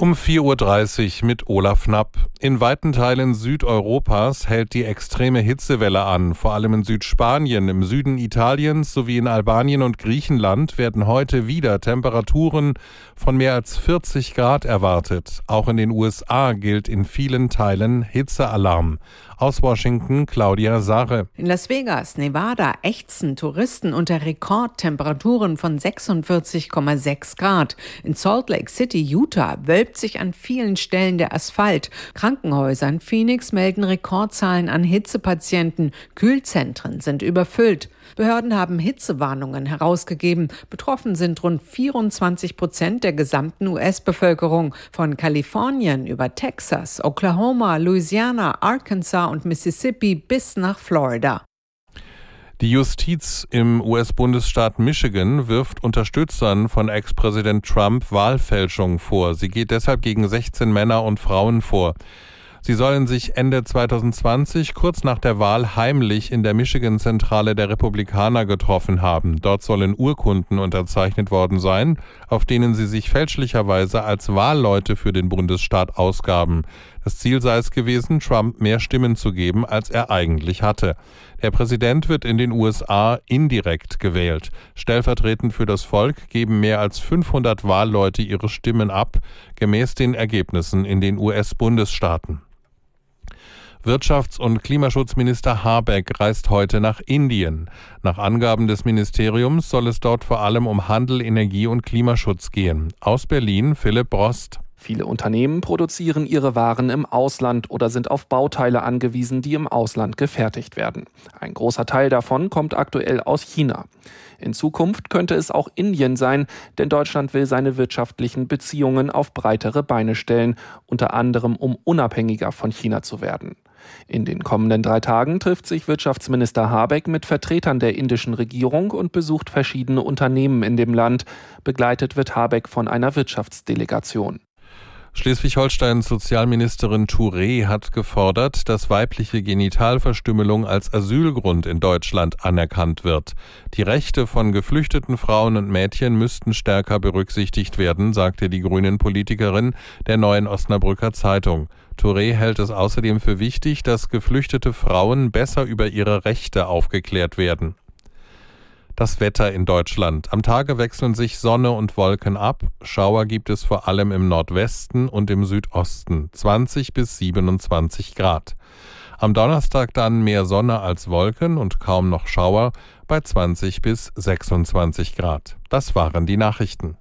um 4.30 Uhr mit Olaf Knapp. In weiten Teilen Südeuropas hält die extreme Hitzewelle an. Vor allem in Südspanien, im Süden Italiens sowie in Albanien und Griechenland werden heute wieder Temperaturen von mehr als 40 Grad erwartet. Auch in den USA gilt in vielen Teilen Hitzealarm. Aus Washington Claudia Sache. In Las Vegas, Nevada ächzen Touristen unter Rekordtemperaturen von 46,6 Grad. In Salt Lake City, Utah, wölbt sich an vielen Stellen der Asphalt. Krankenhäuser in Phoenix melden Rekordzahlen an Hitzepatienten. Kühlzentren sind überfüllt. Behörden haben Hitzewarnungen herausgegeben. Betroffen sind rund 24 Prozent der gesamten US-Bevölkerung. Von Kalifornien über Texas, Oklahoma, Louisiana, Arkansas und Mississippi bis nach Florida. Die Justiz im US-Bundesstaat Michigan wirft Unterstützern von Ex-Präsident Trump Wahlfälschung vor. Sie geht deshalb gegen 16 Männer und Frauen vor. Sie sollen sich Ende 2020 kurz nach der Wahl heimlich in der Michigan-Zentrale der Republikaner getroffen haben. Dort sollen Urkunden unterzeichnet worden sein, auf denen sie sich fälschlicherweise als Wahlleute für den Bundesstaat ausgaben. Das Ziel sei es gewesen, Trump mehr Stimmen zu geben, als er eigentlich hatte. Der Präsident wird in den USA indirekt gewählt. Stellvertretend für das Volk geben mehr als 500 Wahlleute ihre Stimmen ab, gemäß den Ergebnissen in den US-Bundesstaaten. Wirtschafts- und Klimaschutzminister Habeck reist heute nach Indien. Nach Angaben des Ministeriums soll es dort vor allem um Handel, Energie und Klimaschutz gehen. Aus Berlin Philipp Brost. Viele Unternehmen produzieren ihre Waren im Ausland oder sind auf Bauteile angewiesen, die im Ausland gefertigt werden. Ein großer Teil davon kommt aktuell aus China. In Zukunft könnte es auch Indien sein, denn Deutschland will seine wirtschaftlichen Beziehungen auf breitere Beine stellen, unter anderem um unabhängiger von China zu werden. In den kommenden drei Tagen trifft sich Wirtschaftsminister Habeck mit Vertretern der indischen Regierung und besucht verschiedene Unternehmen in dem Land. Begleitet wird Habeck von einer Wirtschaftsdelegation. Schleswig-Holsteins Sozialministerin Touré hat gefordert, dass weibliche Genitalverstümmelung als Asylgrund in Deutschland anerkannt wird. Die Rechte von geflüchteten Frauen und Mädchen müssten stärker berücksichtigt werden, sagte die grünen Politikerin der neuen Osnabrücker Zeitung. Touré hält es außerdem für wichtig, dass geflüchtete Frauen besser über ihre Rechte aufgeklärt werden. Das Wetter in Deutschland. Am Tage wechseln sich Sonne und Wolken ab. Schauer gibt es vor allem im Nordwesten und im Südosten. 20 bis 27 Grad. Am Donnerstag dann mehr Sonne als Wolken und kaum noch Schauer bei 20 bis 26 Grad. Das waren die Nachrichten.